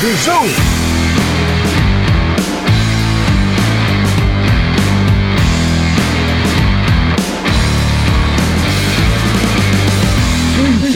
De.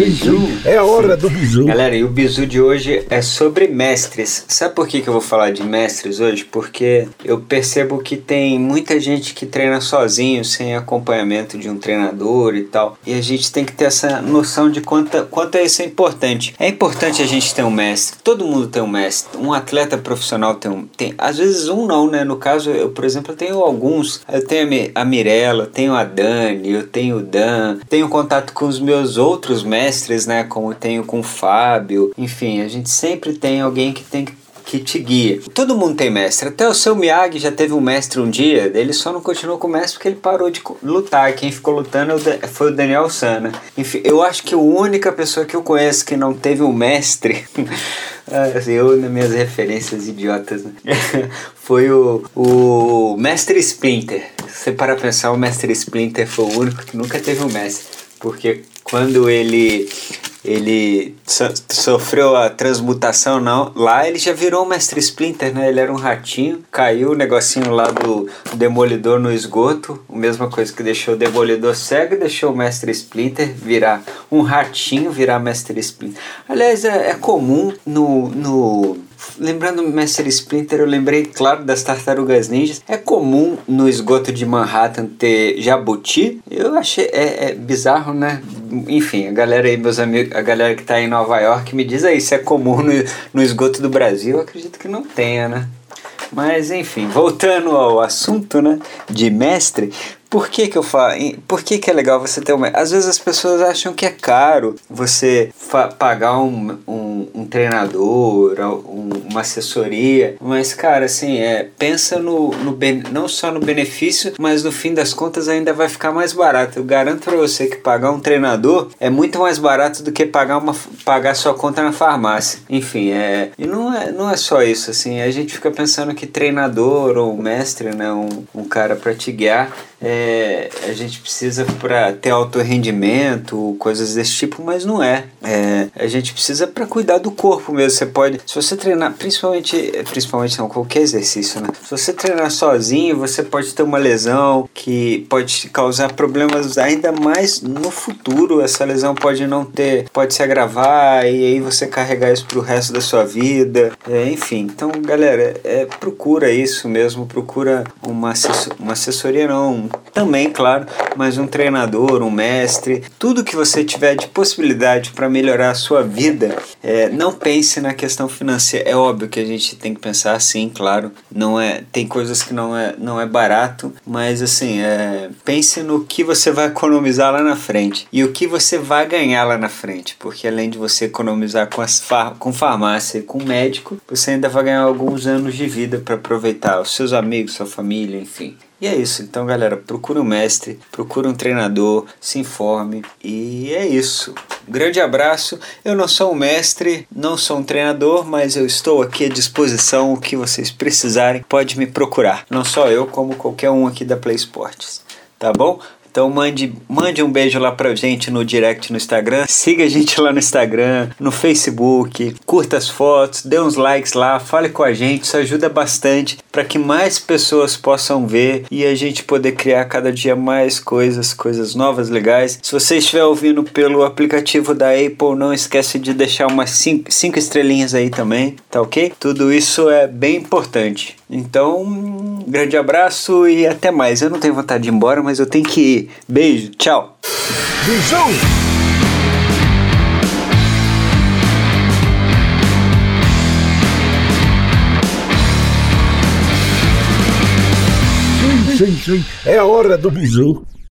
Bizu. É a hora do bizu. Galera, e o bizu de hoje é sobre mestres. Sabe por que, que eu vou falar de mestres hoje? Porque eu percebo que tem muita gente que treina sozinho, sem acompanhamento de um treinador e tal. E a gente tem que ter essa noção de quanto, quanto é isso é importante. É importante a gente ter um mestre. Todo mundo tem um mestre. Um atleta profissional tem um. Tem, às vezes um não, né? No caso, eu, por exemplo, eu tenho alguns. Eu tenho a Mirella, tenho a Dani, eu tenho o Dan, tenho contato com os meus outros mestres mestres, né? Como tenho com o Fábio. Enfim, a gente sempre tem alguém que tem que que te guia. Todo mundo tem mestre. Até o seu Miyagi já teve um mestre um dia, ele só não continuou com o mestre porque ele parou de lutar. Quem ficou lutando é foi o Daniel Sana. Enfim, eu acho que a única pessoa que eu conheço que não teve um mestre, assim, eu nas minhas referências idiotas, né? foi o, o Mestre Splinter. Se para pensar, o Mestre Splinter foi o único que nunca teve um mestre. Porque quando ele ele so, sofreu a transmutação não, lá ele já virou um mestre Splinter, né? Ele era um ratinho, caiu o negocinho lá do Demolidor no esgoto, a mesma coisa que deixou o Demolidor cego, deixou o mestre Splinter virar um ratinho, virar mestre Splinter. Aliás, é, é comum no, no Lembrando o Mestre Splinter, eu lembrei, claro, das tartarugas ninjas. É comum no esgoto de Manhattan ter jabuti. Eu achei é, é bizarro, né? Enfim, a galera aí, meus amigos, a galera que tá em Nova York, me diz aí se é comum no, no esgoto do Brasil. Eu acredito que não tenha, né? Mas enfim, voltando ao assunto, né, de mestre, por que que eu falo? Por que que é legal você ter um Às vezes as pessoas acham que é caro você pagar um, um, um treinador, uma assessoria, mas cara, assim, é, pensa no, no não só no benefício, mas no fim das contas ainda vai ficar mais barato. Eu garanto para você que pagar um treinador é muito mais barato do que pagar uma pagar sua conta na farmácia. Enfim, é e não é, não é só isso assim. A gente fica pensando que treinador ou mestre, né, um, um cara para te guiar é, a gente precisa para ter alto rendimento, coisas desse tipo, mas não é. é a gente precisa para cuidar do corpo mesmo. Você pode, se você treinar, principalmente, principalmente não, qualquer exercício, né? Se você treinar sozinho, você pode ter uma lesão que pode causar problemas ainda mais no futuro. Essa lesão pode não ter, pode se agravar e aí você carregar isso pro resto da sua vida. É, enfim, então galera, é, procura isso mesmo, procura uma, assessor, uma assessoria não, também, claro, mas um treinador, um mestre, tudo que você tiver de possibilidade para melhorar a sua vida, é, não pense na questão financeira. É óbvio que a gente tem que pensar assim, claro, não é, tem coisas que não é, não é barato, mas assim, é, pense no que você vai economizar lá na frente e o que você vai ganhar lá na frente, porque além de você economizar com, as far, com farmácia e com médico, você ainda vai ganhar alguns anos de vida para aproveitar os seus amigos, sua família, enfim. E é isso. Então, galera, procura um mestre, procura um treinador, se informe. E é isso. Um grande abraço. Eu não sou um mestre, não sou um treinador, mas eu estou aqui à disposição. O que vocês precisarem, pode me procurar. Não só eu, como qualquer um aqui da Play Sports. Tá bom? Então mande, mande um beijo lá pra gente no direct no Instagram. Siga a gente lá no Instagram, no Facebook, curta as fotos, dê uns likes lá, fale com a gente, isso ajuda bastante para que mais pessoas possam ver e a gente poder criar cada dia mais coisas, coisas novas, legais. Se você estiver ouvindo pelo aplicativo da Apple, não esquece de deixar umas 5 estrelinhas aí também, tá ok? Tudo isso é bem importante. Então, um grande abraço e até mais. Eu não tenho vontade de ir embora, mas eu tenho que ir. Beijo, tchau. Visão. Sim, sim. É a hora do bisu.